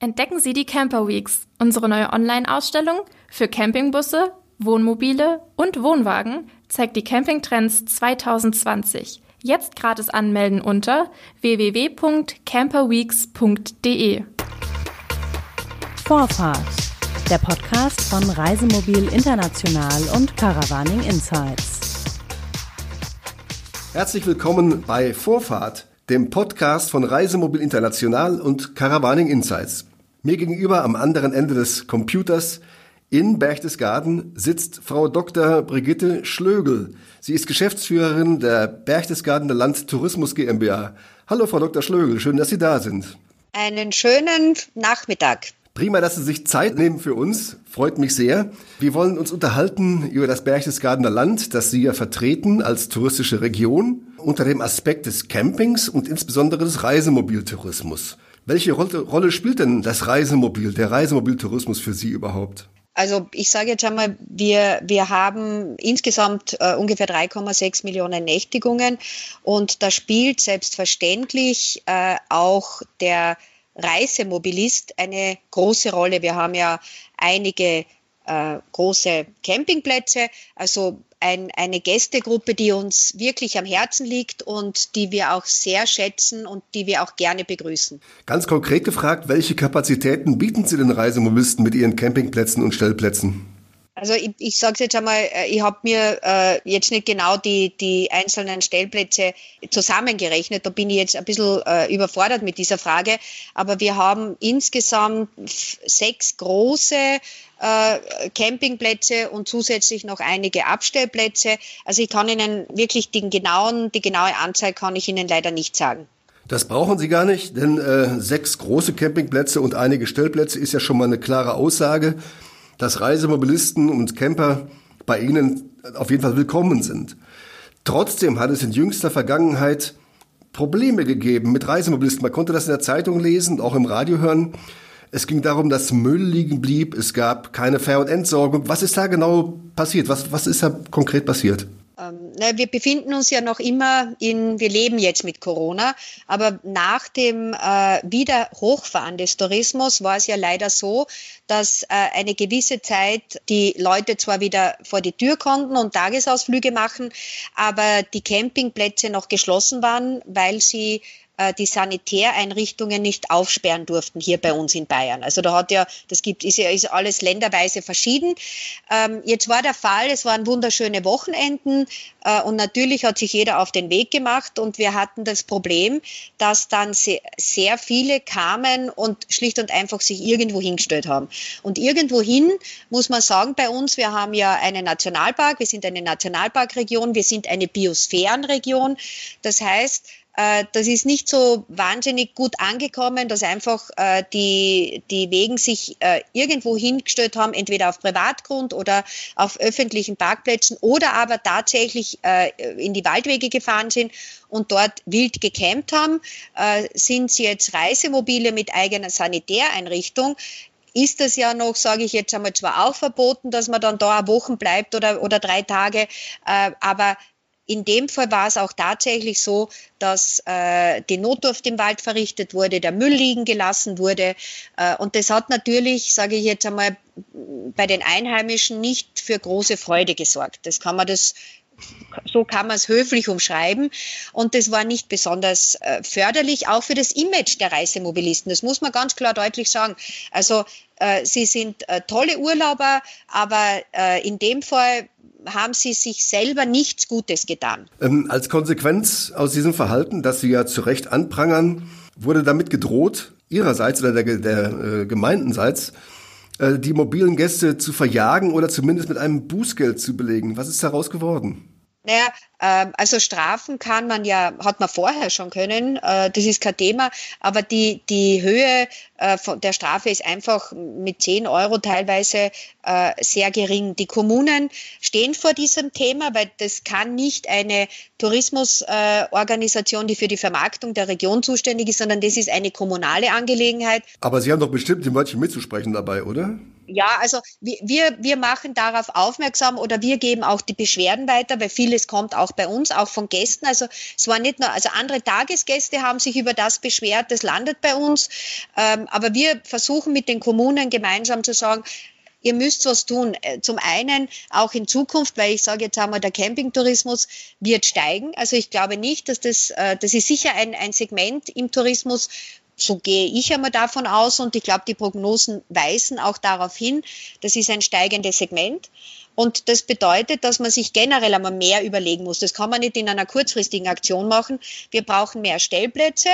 Entdecken Sie die Camper Weeks, unsere neue Online-Ausstellung für Campingbusse, Wohnmobile und Wohnwagen zeigt die Campingtrends 2020. Jetzt gratis anmelden unter www.camperweeks.de. Vorfahrt, der Podcast von Reisemobil International und Caravaning Insights. Herzlich willkommen bei Vorfahrt, dem Podcast von Reisemobil International und Caravaning Insights. Mir gegenüber am anderen Ende des Computers in Berchtesgaden sitzt Frau Dr. Brigitte Schlögel. Sie ist Geschäftsführerin der Berchtesgadener Land Tourismus GmbH. Hallo, Frau Dr. Schlögel, schön, dass Sie da sind. Einen schönen Nachmittag. Prima, dass Sie sich Zeit nehmen für uns. Freut mich sehr. Wir wollen uns unterhalten über das Berchtesgadener Land, das Sie ja vertreten als touristische Region, unter dem Aspekt des Campings und insbesondere des Reisemobiltourismus. Welche Rolle spielt denn das Reisemobil, der Reisemobiltourismus für Sie überhaupt? Also ich sage jetzt einmal, wir, wir haben insgesamt äh, ungefähr 3,6 Millionen Nächtigungen und da spielt selbstverständlich äh, auch der Reisemobilist eine große Rolle. Wir haben ja einige äh, große Campingplätze, also ein, eine Gästegruppe, die uns wirklich am Herzen liegt und die wir auch sehr schätzen und die wir auch gerne begrüßen. Ganz konkret gefragt, welche Kapazitäten bieten Sie den Reisemobilisten mit Ihren Campingplätzen und Stellplätzen? Also ich, ich sage es jetzt einmal, äh, ich habe mir äh, jetzt nicht genau die, die einzelnen Stellplätze zusammengerechnet. Da bin ich jetzt ein bisschen äh, überfordert mit dieser Frage. Aber wir haben insgesamt sechs große äh, Campingplätze und zusätzlich noch einige Abstellplätze. Also ich kann Ihnen wirklich den genauen, die genaue Anzahl kann ich Ihnen leider nicht sagen. Das brauchen Sie gar nicht, denn äh, sechs große Campingplätze und einige Stellplätze ist ja schon mal eine klare Aussage, dass Reisemobilisten und Camper bei Ihnen auf jeden Fall willkommen sind. Trotzdem hat es in jüngster Vergangenheit Probleme gegeben mit Reisemobilisten. Man konnte das in der Zeitung lesen, auch im Radio hören. Es ging darum, dass Müll liegen blieb. Es gab keine Fair- und Entsorgung. Was ist da genau passiert? Was, was ist da konkret passiert? Ähm, wir befinden uns ja noch immer in, wir leben jetzt mit Corona, aber nach dem äh, Wiederhochfahren des Tourismus war es ja leider so, dass äh, eine gewisse Zeit die Leute zwar wieder vor die Tür konnten und Tagesausflüge machen, aber die Campingplätze noch geschlossen waren, weil sie die Sanitäreinrichtungen nicht aufsperren durften hier bei uns in Bayern. Also da hat ja, das gibt, ist ja ist alles länderweise verschieden. Ähm, jetzt war der Fall, es waren wunderschöne Wochenenden äh, und natürlich hat sich jeder auf den Weg gemacht und wir hatten das Problem, dass dann sehr, sehr viele kamen und schlicht und einfach sich irgendwo hingestellt haben. Und irgendwohin muss man sagen, bei uns, wir haben ja einen Nationalpark, wir sind eine Nationalparkregion, wir sind eine Biosphärenregion. Das heißt, äh, das ist nicht so wahnsinnig gut angekommen, dass einfach äh, die, die Wegen sich äh, irgendwo hingestellt haben, entweder auf Privatgrund oder auf öffentlichen Parkplätzen oder aber tatsächlich äh, in die Waldwege gefahren sind und dort wild gecampt haben. Äh, sind sie jetzt Reisemobile mit eigener Sanitäreinrichtung? ist das ja noch, sage ich jetzt einmal, zwar auch verboten, dass man dann da Wochen bleibt oder, oder drei Tage, äh, aber in dem Fall war es auch tatsächlich so, dass äh, die Notdurft im Wald verrichtet wurde, der Müll liegen gelassen wurde. Äh, und das hat natürlich, sage ich jetzt einmal, bei den Einheimischen nicht für große Freude gesorgt. Das kann man das so kann man es höflich umschreiben. Und das war nicht besonders äh, förderlich, auch für das Image der Reisemobilisten. Das muss man ganz klar deutlich sagen. Also äh, sie sind äh, tolle Urlauber, aber äh, in dem Fall haben sie sich selber nichts Gutes getan. Ähm, als Konsequenz aus diesem Verhalten, das Sie ja zu Recht anprangern, wurde damit gedroht, Ihrerseits oder der, der äh, Gemeindenseits, äh, die mobilen Gäste zu verjagen oder zumindest mit einem Bußgeld zu belegen. Was ist daraus geworden? Naja, ähm, also Strafen kann man ja, hat man vorher schon können, äh, das ist kein Thema, aber die, die Höhe äh, der Strafe ist einfach mit 10 Euro teilweise äh, sehr gering. Die Kommunen stehen vor diesem Thema, weil das kann nicht eine Tourismusorganisation, die für die Vermarktung der Region zuständig ist, sondern das ist eine kommunale Angelegenheit. Aber Sie haben doch bestimmt die Wörtchen mitzusprechen dabei, oder? Ja, also wir, wir machen darauf aufmerksam oder wir geben auch die Beschwerden weiter, weil vieles kommt auch bei uns, auch von Gästen. Also es war nicht nur, also andere Tagesgäste haben sich über das beschwert, das landet bei uns. Ähm, aber wir versuchen mit den Kommunen gemeinsam zu sagen, ihr müsst was tun. Äh, zum einen auch in Zukunft, weil ich sage jetzt einmal, der Campingtourismus wird steigen. Also ich glaube nicht, dass das, äh, das ist sicher ein, ein Segment im Tourismus, so gehe ich einmal davon aus und ich glaube, die Prognosen weisen auch darauf hin, das ist ein steigendes Segment. Und das bedeutet, dass man sich generell einmal mehr überlegen muss. Das kann man nicht in einer kurzfristigen Aktion machen. Wir brauchen mehr Stellplätze.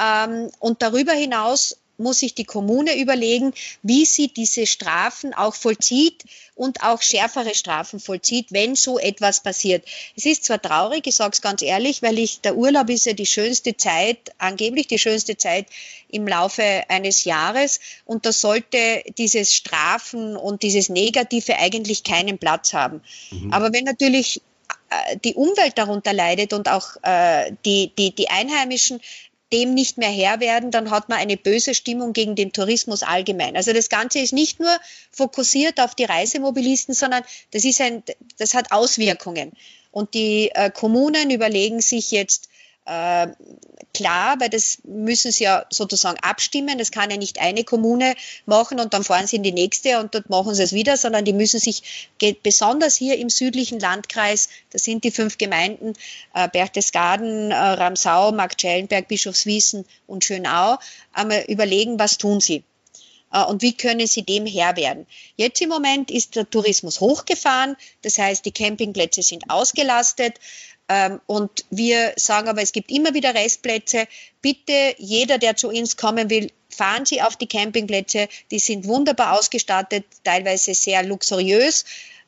Ähm, und darüber hinaus muss sich die Kommune überlegen, wie sie diese Strafen auch vollzieht und auch schärfere Strafen vollzieht, wenn so etwas passiert. Es ist zwar traurig, ich sage es ganz ehrlich, weil ich der Urlaub ist ja die schönste Zeit, angeblich die schönste Zeit im Laufe eines Jahres und da sollte dieses Strafen und dieses Negative eigentlich keinen Platz haben. Mhm. Aber wenn natürlich äh, die Umwelt darunter leidet und auch äh, die, die, die Einheimischen, dem nicht mehr Herr werden, dann hat man eine böse Stimmung gegen den Tourismus allgemein. Also das Ganze ist nicht nur fokussiert auf die Reisemobilisten, sondern das ist ein, das hat Auswirkungen. Und die äh, Kommunen überlegen sich jetzt, äh, klar, weil das müssen sie ja sozusagen abstimmen. Das kann ja nicht eine Kommune machen und dann fahren sie in die nächste und dort machen sie es wieder, sondern die müssen sich besonders hier im südlichen Landkreis, das sind die fünf Gemeinden, äh, Berchtesgaden, äh, Ramsau, Marktschellenberg, Bischofswiesen und Schönau, einmal überlegen, was tun sie äh, und wie können sie dem Herr werden. Jetzt im Moment ist der Tourismus hochgefahren, das heißt, die Campingplätze sind ausgelastet. Ähm, und wir sagen aber, es gibt immer wieder Restplätze. Bitte, jeder, der zu uns kommen will, fahren Sie auf die Campingplätze. Die sind wunderbar ausgestattet, teilweise sehr luxuriös.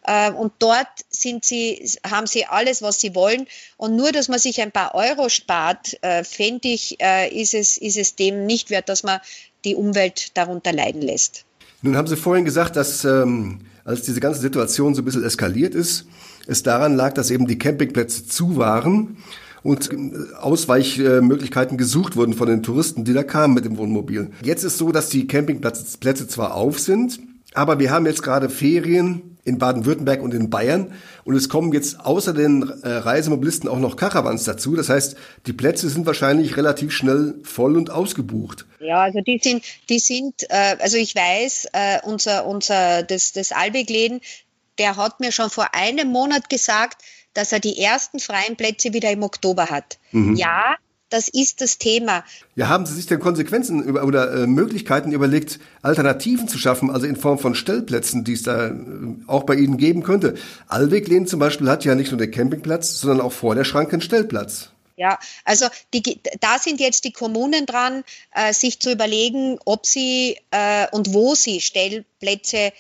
Ähm, und dort sind sie, haben sie alles, was sie wollen. Und nur, dass man sich ein paar Euro spart, äh, fände ich, äh, ist, es, ist es dem nicht wert, dass man die Umwelt darunter leiden lässt. Nun haben Sie vorhin gesagt, dass ähm, als diese ganze Situation so ein bisschen eskaliert ist, es daran lag, dass eben die Campingplätze zu waren und äh, Ausweichmöglichkeiten gesucht wurden von den Touristen, die da kamen mit dem Wohnmobil. Jetzt ist so, dass die Campingplätze zwar auf sind, aber wir haben jetzt gerade Ferien in Baden-Württemberg und in Bayern und es kommen jetzt außer den äh, Reisemobilisten auch noch Caravans dazu. Das heißt, die Plätze sind wahrscheinlich relativ schnell voll und ausgebucht. Ja, also die sind, die sind, äh, also ich weiß, äh, unser, unser, das, das Albeck-Läden, der hat mir schon vor einem Monat gesagt, dass er die ersten freien Plätze wieder im Oktober hat. Mhm. Ja, das ist das Thema. Ja, haben Sie sich denn Konsequenzen über, oder äh, Möglichkeiten überlegt, Alternativen zu schaffen, also in Form von Stellplätzen, die es da äh, auch bei Ihnen geben könnte? Alweglehn zum Beispiel hat ja nicht nur den Campingplatz, sondern auch vor der Schranke einen Stellplatz. Ja, also die, da sind jetzt die Kommunen dran, äh, sich zu überlegen, ob sie äh, und wo sie Stellplätze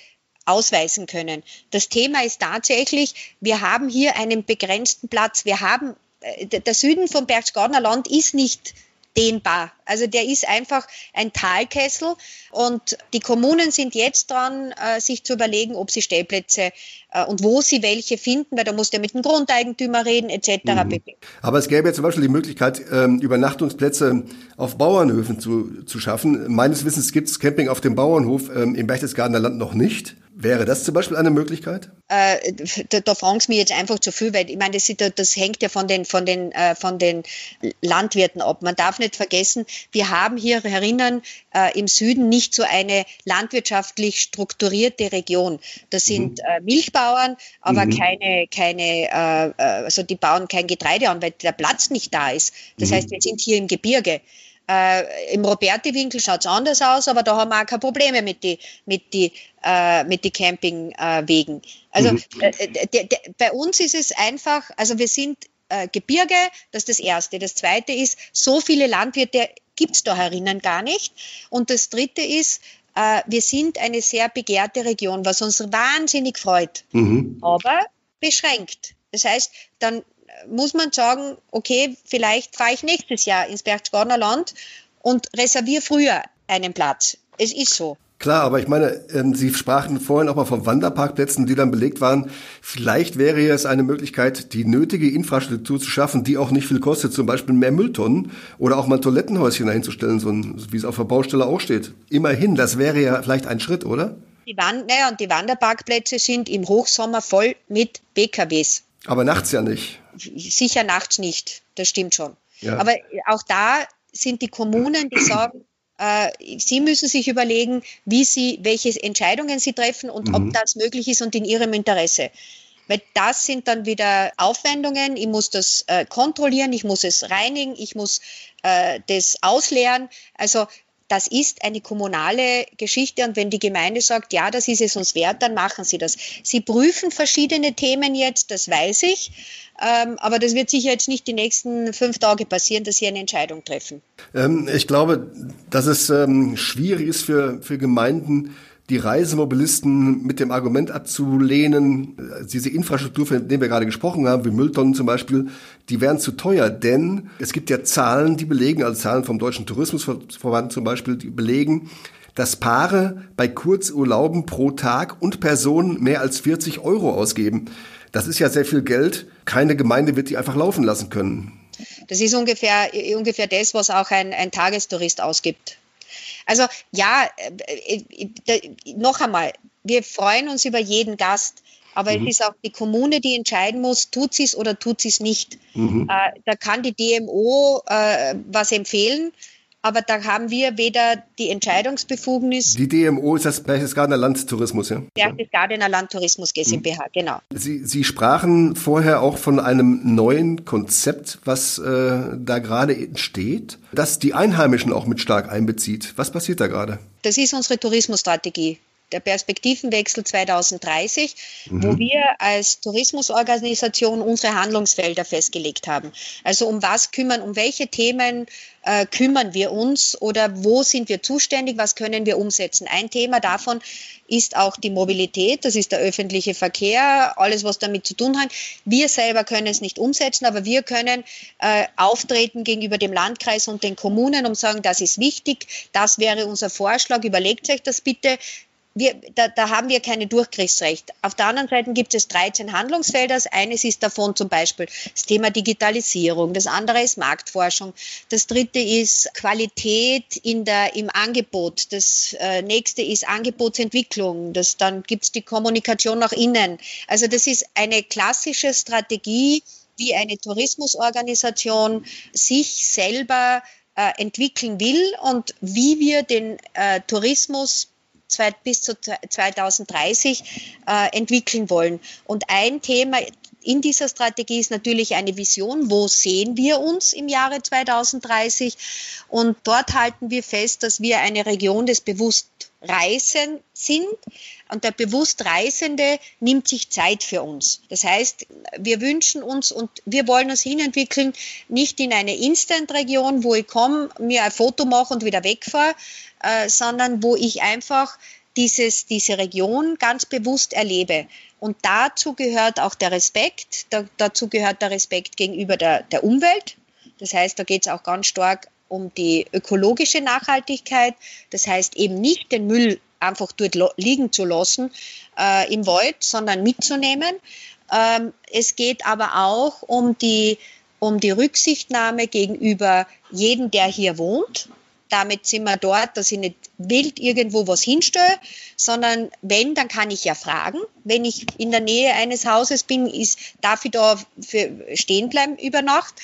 ausweisen können. Das Thema ist tatsächlich, wir haben hier einen begrenzten Platz. Wir haben, der Süden vom Berchtesgadener Land ist nicht dehnbar. Also der ist einfach ein Talkessel und die Kommunen sind jetzt dran, äh, sich zu überlegen, ob sie Stellplätze äh, und wo sie welche finden, weil da muss der mit dem Grundeigentümer reden etc. Mhm. Aber es gäbe ja zum Beispiel die Möglichkeit, ähm, Übernachtungsplätze auf Bauernhöfen zu, zu schaffen. Meines Wissens gibt es Camping auf dem Bauernhof ähm, im Berchtesgadener Land noch nicht. Wäre das zum Beispiel eine Möglichkeit? Äh, da, da fragen Sie mich jetzt einfach zu viel, weil ich meine, das, das hängt ja von den, von, den, äh, von den Landwirten ab. Man darf nicht vergessen, wir haben hier herinnen äh, im Süden nicht so eine landwirtschaftlich strukturierte Region. Das sind mhm. Milchbauern, aber mhm. keine, keine äh, äh, also die bauen kein Getreide an, weil der Platz nicht da ist. Das mhm. heißt, wir sind hier im Gebirge. Äh, Im Roberti-Winkel schaut es anders aus, aber da haben wir auch keine Probleme mit den mit die, äh, mit die Campingwegen. Äh, also mhm. äh, bei uns ist es einfach, also wir sind äh, Gebirge, das ist das Erste. Das Zweite ist, so viele Landwirte gibt es da herinnen gar nicht. Und das Dritte ist, äh, wir sind eine sehr begehrte Region, was uns wahnsinnig freut, mhm. aber beschränkt. Das heißt, dann muss man sagen, okay, vielleicht fahre ich nächstes Jahr ins Berchtesgadener Land und reserviere früher einen Platz. Es ist so. Klar, aber ich meine, ähm, Sie sprachen vorhin auch mal von Wanderparkplätzen, die dann belegt waren. Vielleicht wäre es eine Möglichkeit, die nötige Infrastruktur zu schaffen, die auch nicht viel kostet, zum Beispiel mehr Mülltonnen oder auch mal ein Toilettenhäuschen dahinzustellen, so wie es auf der Baustelle auch steht. Immerhin, das wäre ja vielleicht ein Schritt, oder? Die, Wand, naja, und die Wanderparkplätze sind im Hochsommer voll mit PKWs. Aber nachts ja nicht. Sicher nachts nicht, das stimmt schon. Ja. Aber auch da sind die Kommunen, die sagen, äh, sie müssen sich überlegen, wie sie, welche Entscheidungen sie treffen und mhm. ob das möglich ist und in ihrem Interesse. Weil das sind dann wieder Aufwendungen. Ich muss das äh, kontrollieren, ich muss es reinigen, ich muss äh, das ausleeren. Also das ist eine kommunale Geschichte und wenn die Gemeinde sagt, ja, das ist es uns wert, dann machen sie das. Sie prüfen verschiedene Themen jetzt, das weiß ich, ähm, aber das wird sicher jetzt nicht die nächsten fünf Tage passieren, dass sie eine Entscheidung treffen. Ähm, ich glaube, dass es ähm, schwierig ist für, für Gemeinden, die Reisemobilisten mit dem Argument abzulehnen, diese Infrastruktur, von der wir gerade gesprochen haben, wie Mülltonnen zum Beispiel, die wären zu teuer, denn es gibt ja Zahlen, die belegen, also Zahlen vom Deutschen Tourismusverband zum Beispiel, die belegen, dass Paare bei Kurzurlauben pro Tag und Person mehr als 40 Euro ausgeben. Das ist ja sehr viel Geld. Keine Gemeinde wird die einfach laufen lassen können. Das ist ungefähr, ungefähr das, was auch ein, ein Tagestourist ausgibt. Also ja, äh, äh, noch einmal, wir freuen uns über jeden Gast. Aber mhm. es ist auch die Kommune, die entscheiden muss, tut sie es oder tut sie es nicht. Mhm. Äh, da kann die DMO was empfehlen, aber da haben wir weder die Entscheidungsbefugnis. Die DMO ist das Berchtesgadener Landtourismus, ja? Berchtesgadener Landtourismus GmbH, mhm. genau. Sie, Sie sprachen vorher auch von einem neuen Konzept, was äh, da gerade entsteht, das die Einheimischen auch mit stark einbezieht. Was passiert da gerade? Das ist unsere Tourismusstrategie der Perspektivenwechsel 2030, mhm. wo wir als Tourismusorganisation unsere Handlungsfelder festgelegt haben. Also um was kümmern, um welche Themen äh, kümmern wir uns oder wo sind wir zuständig, was können wir umsetzen. Ein Thema davon ist auch die Mobilität, das ist der öffentliche Verkehr, alles, was damit zu tun hat. Wir selber können es nicht umsetzen, aber wir können äh, auftreten gegenüber dem Landkreis und den Kommunen und sagen, das ist wichtig, das wäre unser Vorschlag, überlegt euch das bitte, wir, da, da haben wir keine Durchgriffsrecht. Auf der anderen Seite gibt es 13 Handlungsfelder. Eines ist davon zum Beispiel das Thema Digitalisierung. Das andere ist Marktforschung. Das dritte ist Qualität in der, im Angebot. Das äh, nächste ist Angebotsentwicklung. Das, dann gibt es die Kommunikation nach innen. Also das ist eine klassische Strategie, wie eine Tourismusorganisation sich selber äh, entwickeln will und wie wir den äh, Tourismus bis zu 2030 äh, entwickeln wollen. Und ein Thema in dieser Strategie ist natürlich eine Vision, wo sehen wir uns im Jahre 2030. Und dort halten wir fest, dass wir eine Region des Bewusstreisen sind. Und der Bewusstreisende nimmt sich Zeit für uns. Das heißt, wir wünschen uns und wir wollen uns hinentwickeln, nicht in eine Instant-Region, wo ich komme, mir ein Foto mache und wieder wegfahre, äh, sondern wo ich einfach dieses, diese Region ganz bewusst erlebe. Und dazu gehört auch der Respekt, da, dazu gehört der Respekt gegenüber der, der Umwelt. Das heißt, da geht es auch ganz stark um die ökologische Nachhaltigkeit. Das heißt eben nicht den Müll einfach dort liegen zu lassen äh, im Wald, sondern mitzunehmen. Ähm, es geht aber auch um die, um die Rücksichtnahme gegenüber jedem, der hier wohnt damit sind wir dort, dass ich nicht wild irgendwo was hinstelle, sondern wenn, dann kann ich ja fragen. Wenn ich in der Nähe eines Hauses bin, ist, darf ich da stehen bleiben über Nacht.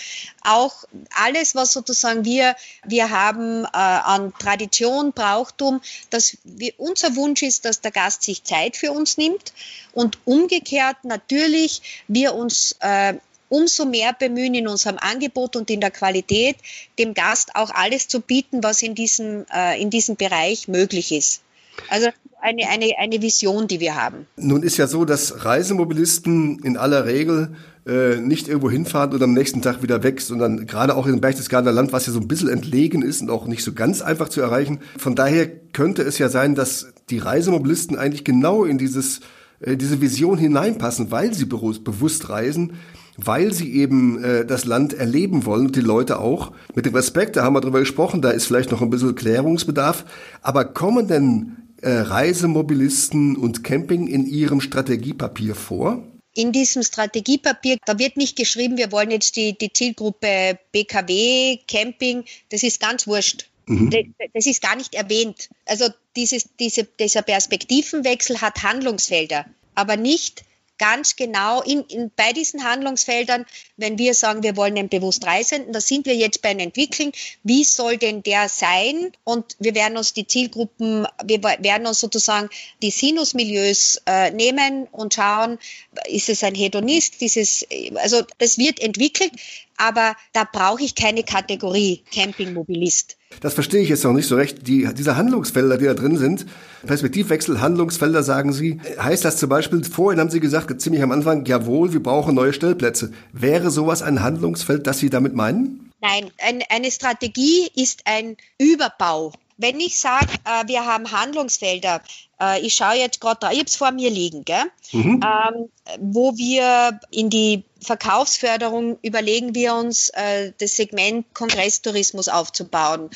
Auch alles, was sozusagen wir, wir haben äh, an Tradition, Brauchtum, dass wir, unser Wunsch ist, dass der Gast sich Zeit für uns nimmt und umgekehrt natürlich wir uns äh, umso mehr bemühen in unserem Angebot und in der Qualität, dem Gast auch alles zu bieten, was in diesem, äh, in diesem Bereich möglich ist. Also eine, eine, eine Vision, die wir haben. Nun ist ja so, dass Reisemobilisten in aller Regel äh, nicht irgendwo hinfahren und am nächsten Tag wieder weg, sondern gerade auch im Berchtesgadener Land, was ja so ein bisschen entlegen ist und auch nicht so ganz einfach zu erreichen. Von daher könnte es ja sein, dass die Reisemobilisten eigentlich genau in dieses, äh, diese Vision hineinpassen, weil sie bewusst reisen weil sie eben äh, das Land erleben wollen und die Leute auch. Mit dem Respekt, da haben wir drüber gesprochen, da ist vielleicht noch ein bisschen Klärungsbedarf. Aber kommen denn äh, Reisemobilisten und Camping in Ihrem Strategiepapier vor? in diesem Strategiepapier, da wird nicht geschrieben, wir wollen jetzt die, die Zielgruppe BKW, Camping, das ist ganz wurscht. Mhm. Das ist gar nicht erwähnt. Also dieses, diese, dieser Perspektivenwechsel hat Handlungsfelder, aber nicht ganz genau in, in, bei diesen Handlungsfeldern, wenn wir sagen, wir wollen einen bewusst Reisenden, da sind wir jetzt beim Entwickeln, wie soll denn der sein? Und wir werden uns die Zielgruppen, wir werden uns sozusagen die Sinusmilieus äh, nehmen und schauen, ist es ein Hedonist, ist es, also das wird entwickelt, aber da brauche ich keine Kategorie Campingmobilist. Das verstehe ich jetzt noch nicht so recht. Die, diese Handlungsfelder, die da drin sind, Perspektivwechsel, Handlungsfelder, sagen Sie, heißt das zum Beispiel, vorhin haben Sie gesagt, ziemlich am Anfang, jawohl, wir brauchen neue Stellplätze. Wäre sowas ein Handlungsfeld, das Sie damit meinen? Nein, ein, eine Strategie ist ein Überbau. Wenn ich sage, äh, wir haben Handlungsfelder, äh, ich schaue jetzt gerade da, ich habe es vor mir liegen? Mhm. Ähm, wo wir in die Verkaufsförderung überlegen wir uns, äh, das Segment Kongresstourismus aufzubauen.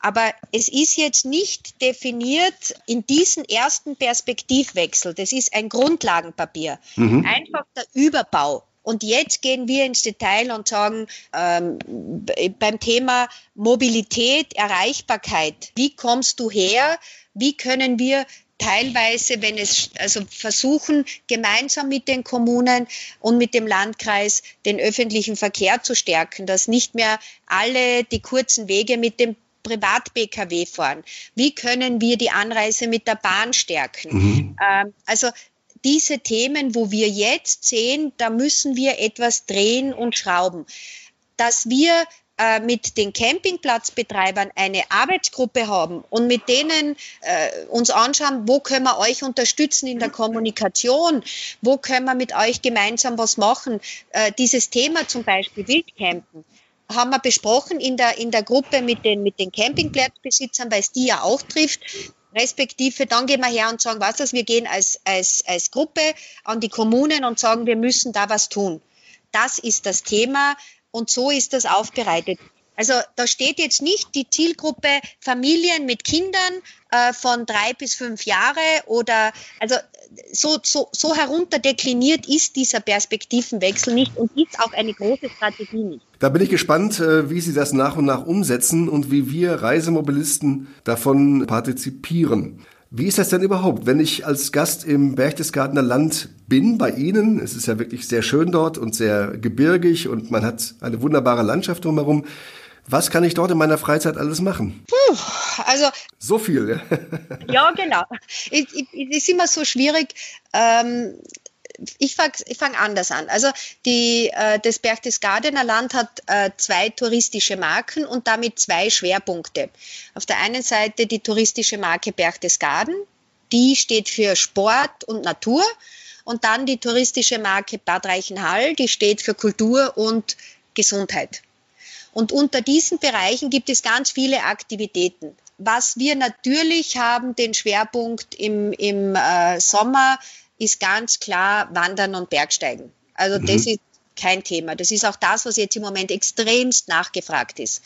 Aber es ist jetzt nicht definiert in diesem ersten Perspektivwechsel. Das ist ein Grundlagenpapier. Mhm. Einfach der Überbau. Und jetzt gehen wir ins Detail und sagen, ähm, beim Thema Mobilität, Erreichbarkeit, wie kommst du her? Wie können wir teilweise, wenn es also versuchen, gemeinsam mit den Kommunen und mit dem Landkreis den öffentlichen Verkehr zu stärken, dass nicht mehr alle die kurzen Wege mit dem Privat-Pkw fahren? Wie können wir die Anreise mit der Bahn stärken? Mhm. Ähm, also diese Themen, wo wir jetzt sehen, da müssen wir etwas drehen und schrauben. Dass wir äh, mit den Campingplatzbetreibern eine Arbeitsgruppe haben und mit denen äh, uns anschauen, wo können wir euch unterstützen in der Kommunikation, wo können wir mit euch gemeinsam was machen. Äh, dieses Thema zum Beispiel Wildcampen haben wir besprochen in der, in der Gruppe mit den, mit den Campingplatzbesitzern, weil es die ja auch trifft respektive dann gehen wir her und sagen, was das, wir gehen als, als, als Gruppe an die Kommunen und sagen, wir müssen da was tun. Das ist das Thema und so ist das aufbereitet. Also da steht jetzt nicht die Zielgruppe Familien mit Kindern äh, von drei bis fünf Jahre oder also so, so, so herunterdekliniert ist dieser Perspektivenwechsel nicht und ist auch eine große Strategie nicht. Da bin ich gespannt, äh, wie Sie das nach und nach umsetzen und wie wir Reisemobilisten davon partizipieren. Wie ist das denn überhaupt, wenn ich als Gast im Berchtesgadener Land bin, bei Ihnen? Es ist ja wirklich sehr schön dort und sehr gebirgig und man hat eine wunderbare Landschaft drumherum. Was kann ich dort in meiner Freizeit alles machen? Puh, also so viel. ja, genau. Es ist immer so schwierig. Ähm, ich fange fang anders an. Also die, äh, das Berchtesgadener Land hat äh, zwei touristische Marken und damit zwei Schwerpunkte. Auf der einen Seite die touristische Marke Berchtesgaden, die steht für Sport und Natur. Und dann die touristische Marke Bad Reichenhall, die steht für Kultur und Gesundheit. Und unter diesen Bereichen gibt es ganz viele Aktivitäten. Was wir natürlich haben, den Schwerpunkt im, im äh, Sommer, ist ganz klar Wandern und Bergsteigen. Also mhm. das ist kein Thema. Das ist auch das, was jetzt im Moment extremst nachgefragt ist.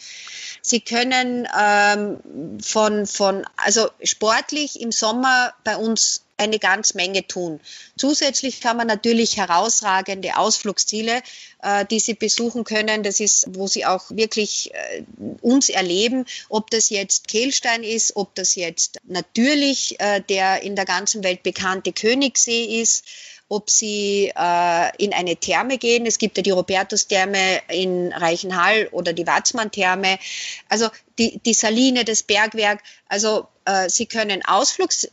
Sie können ähm, von, von, also sportlich im Sommer bei uns eine ganz Menge tun. Zusätzlich kann man natürlich herausragende Ausflugsziele, äh, die Sie besuchen können. Das ist, wo Sie auch wirklich äh, uns erleben, ob das jetzt Kehlstein ist, ob das jetzt natürlich äh, der in der ganzen Welt bekannte Königssee ist ob sie äh, in eine Therme gehen. Es gibt ja die Robertus-Therme in Reichenhall oder die Watzmann-Therme. Also die, die Saline, das Bergwerk. Also äh, Sie können Ausflugs, äh,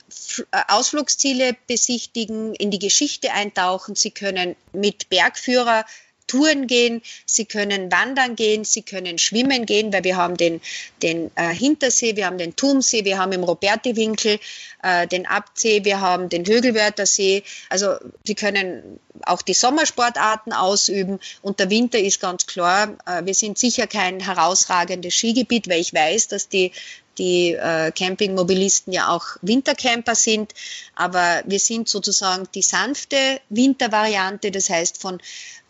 Ausflugsziele besichtigen, in die Geschichte eintauchen. Sie können mit Bergführer Touren gehen, Sie können wandern gehen, Sie können schwimmen gehen, weil wir haben den, den äh, Hintersee, wir haben den Thumsee, wir haben im Roberti-Winkel äh, den Abtsee, wir haben den Högelwörthersee. Also Sie können auch die Sommersportarten ausüben und der Winter ist ganz klar, äh, wir sind sicher kein herausragendes Skigebiet, weil ich weiß, dass die die äh, Campingmobilisten ja auch Wintercamper sind, aber wir sind sozusagen die sanfte Wintervariante, das heißt von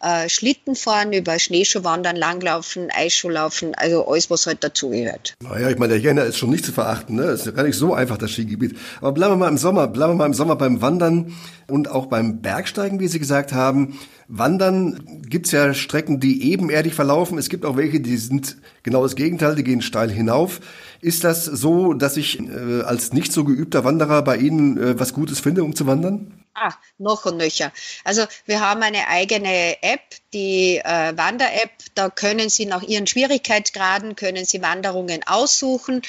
äh, Schlitten fahren, über Schneeschuhwandern, Langlaufen, Eisschuhlaufen, also alles, was halt dazugehört. Naja, ich meine, der Jänner ist schon nicht zu verachten, ne? Ist ja gar nicht so einfach, das Skigebiet. Aber bleiben wir mal im Sommer, bleiben wir mal im Sommer beim Wandern und auch beim Bergsteigen, wie Sie gesagt haben. Wandern gibt's ja Strecken, die ebenerdig verlaufen. Es gibt auch welche, die sind genau das Gegenteil, die gehen steil hinauf. Ist das so, dass ich äh, als nicht so geübter Wanderer bei Ihnen äh, was Gutes finde, um zu wandern? Ah, noch und nöcher. Also wir haben eine eigene App, die äh, Wander-App. Da können Sie nach Ihren Schwierigkeitsgraden, können Sie Wanderungen aussuchen.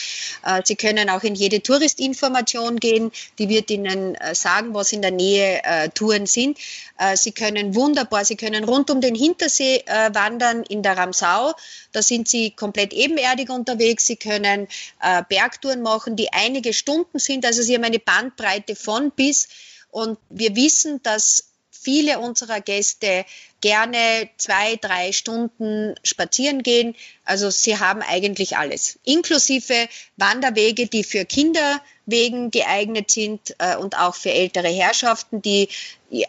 Äh, Sie können auch in jede Touristinformation gehen. Die wird Ihnen äh, sagen, was in der Nähe äh, Touren sind. Äh, Sie können wunderbar, Sie können rund um den Hintersee äh, wandern in der Ramsau. Da sind Sie komplett ebenerdig unterwegs. Sie können Bergtouren machen, die einige Stunden sind. Also Sie haben eine Bandbreite von bis. Und wir wissen, dass viele unserer Gäste gerne zwei, drei Stunden spazieren gehen. Also sie haben eigentlich alles, inklusive Wanderwege, die für Kinderwegen geeignet sind äh, und auch für ältere Herrschaften, die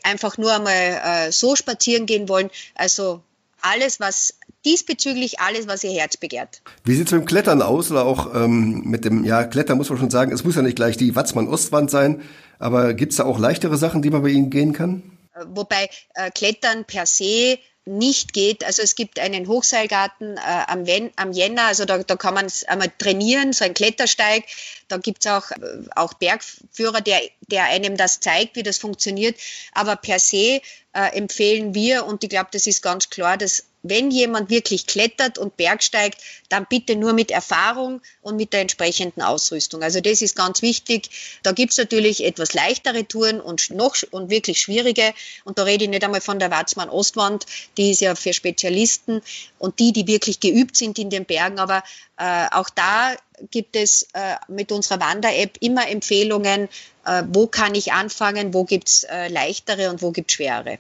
einfach nur einmal äh, so spazieren gehen wollen. Also alles, was diesbezüglich alles, was ihr Herz begehrt. Wie sieht es mit dem Klettern aus oder auch ähm, mit dem, ja, Klettern muss man schon sagen, es muss ja nicht gleich die Watzmann-Ostwand sein, aber gibt es da auch leichtere Sachen, die man bei Ihnen gehen kann? Wobei äh, Klettern per se nicht geht. Also es gibt einen Hochseilgarten äh, am, Ven am Jänner, also da, da kann man einmal trainieren, so ein Klettersteig. Da gibt's auch, äh, auch Bergführer, der, der einem das zeigt, wie das funktioniert. Aber per se äh, empfehlen wir, und ich glaube, das ist ganz klar, dass wenn jemand wirklich klettert und bergsteigt, dann bitte nur mit Erfahrung und mit der entsprechenden Ausrüstung. Also das ist ganz wichtig. Da gibt's natürlich etwas leichtere Touren und noch und wirklich schwierige. Und da rede ich nicht einmal von der Watzmann-Ostwand, die ist ja für Spezialisten und die, die wirklich geübt sind in den Bergen. Aber äh, auch da gibt es äh, mit unserer Wander-App immer Empfehlungen, äh, wo kann ich anfangen, wo gibt's äh, leichtere und wo gibt's schwerere.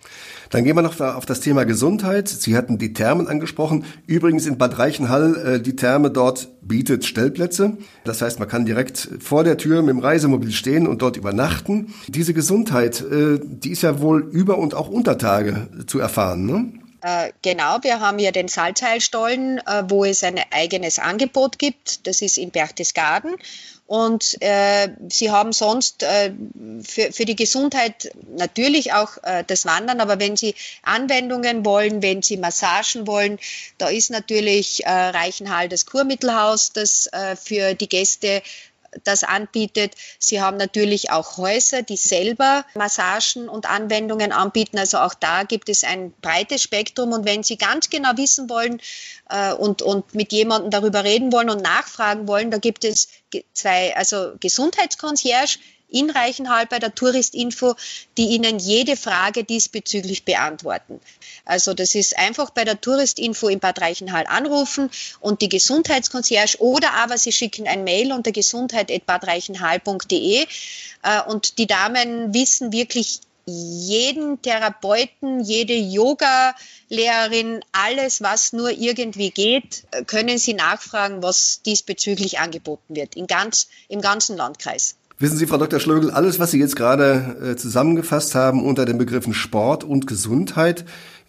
Dann gehen wir noch auf das Thema Gesundheit. Sie hatten die Thermen angesprochen. Übrigens in Bad Reichenhall, äh, die Therme dort bietet Stellplätze. Das heißt, man kann direkt vor der Tür mit dem Reisemobil stehen und dort übernachten. Diese Gesundheit, äh, die ist ja wohl über und auch unter Tage zu erfahren, ne? Äh, genau, wir haben ja den Salzheilstollen, äh, wo es ein eigenes Angebot gibt. Das ist in Berchtesgaden. Und äh, sie haben sonst äh, für, für die Gesundheit natürlich auch äh, das Wandern, aber wenn sie Anwendungen wollen, wenn sie Massagen wollen, da ist natürlich äh, Reichenhall das Kurmittelhaus, das äh, für die Gäste das anbietet. Sie haben natürlich auch Häuser, die selber Massagen und Anwendungen anbieten. Also auch da gibt es ein breites Spektrum. Und wenn Sie ganz genau wissen wollen äh, und, und mit jemandem darüber reden wollen und nachfragen wollen, da gibt es zwei, also Gesundheitsconcierge, in Reichenhall bei der Touristinfo, die Ihnen jede Frage diesbezüglich beantworten. Also das ist einfach bei der Touristinfo in Bad Reichenhall anrufen und die Gesundheitsconcierge oder aber Sie schicken ein Mail unter gesundheit.badreichenhall.de äh, und die Damen wissen wirklich jeden Therapeuten, jede Yoga-Lehrerin, alles, was nur irgendwie geht, äh, können Sie nachfragen, was diesbezüglich angeboten wird, in ganz, im ganzen Landkreis. Wissen Sie, Frau Dr. Schlögel, alles, was Sie jetzt gerade äh, zusammengefasst haben unter den Begriffen Sport und Gesundheit,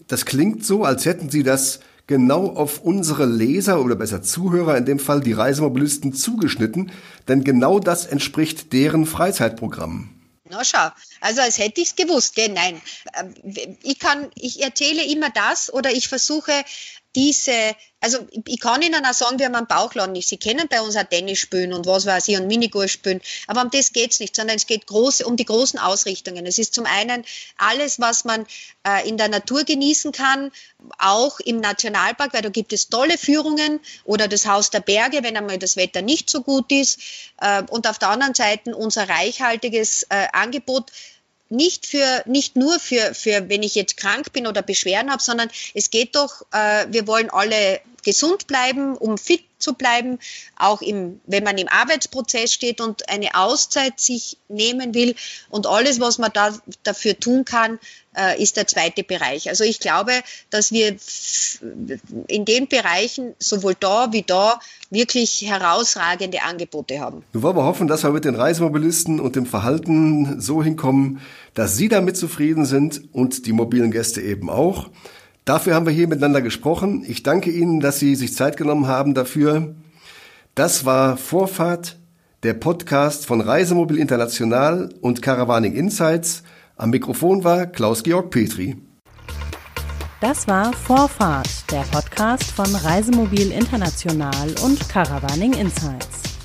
das klingt so, als hätten Sie das genau auf unsere Leser oder besser Zuhörer, in dem Fall die Reisemobilisten, zugeschnitten, denn genau das entspricht deren Freizeitprogramm. Na schau, also als hätte ich es gewusst. Gell? Nein, ähm, ich kann, ich erzähle immer das oder ich versuche diese, also ich kann Ihnen auch sagen, wir haben einen Bauchladen nicht. Sie kennen bei uns auch Tennis spielen und was weiß ich und Minigolf spielen. Aber um das geht's nicht, sondern es geht groß, um die großen Ausrichtungen. Es ist zum einen alles, was man äh, in der Natur genießen kann, auch im Nationalpark, weil da gibt es tolle Führungen oder das Haus der Berge, wenn einmal das Wetter nicht so gut ist. Äh, und auf der anderen Seite unser reichhaltiges äh, Angebot nicht für nicht nur für für wenn ich jetzt krank bin oder Beschwerden habe, sondern es geht doch, äh, wir wollen alle gesund bleiben, um fit zu bleiben, auch im, wenn man im Arbeitsprozess steht und eine Auszeit sich nehmen will. Und alles, was man da dafür tun kann, äh, ist der zweite Bereich. Also ich glaube, dass wir in den Bereichen sowohl da wie da wirklich herausragende Angebote haben. Nun wollen wir hoffen, dass wir mit den Reisemobilisten und dem Verhalten so hinkommen, dass Sie damit zufrieden sind und die mobilen Gäste eben auch. Dafür haben wir hier miteinander gesprochen. Ich danke Ihnen, dass Sie sich Zeit genommen haben dafür. Das war Vorfahrt, der Podcast von Reisemobil International und Caravaning Insights. Am Mikrofon war Klaus-Georg Petri. Das war Vorfahrt, der Podcast von Reisemobil International und Caravaning Insights.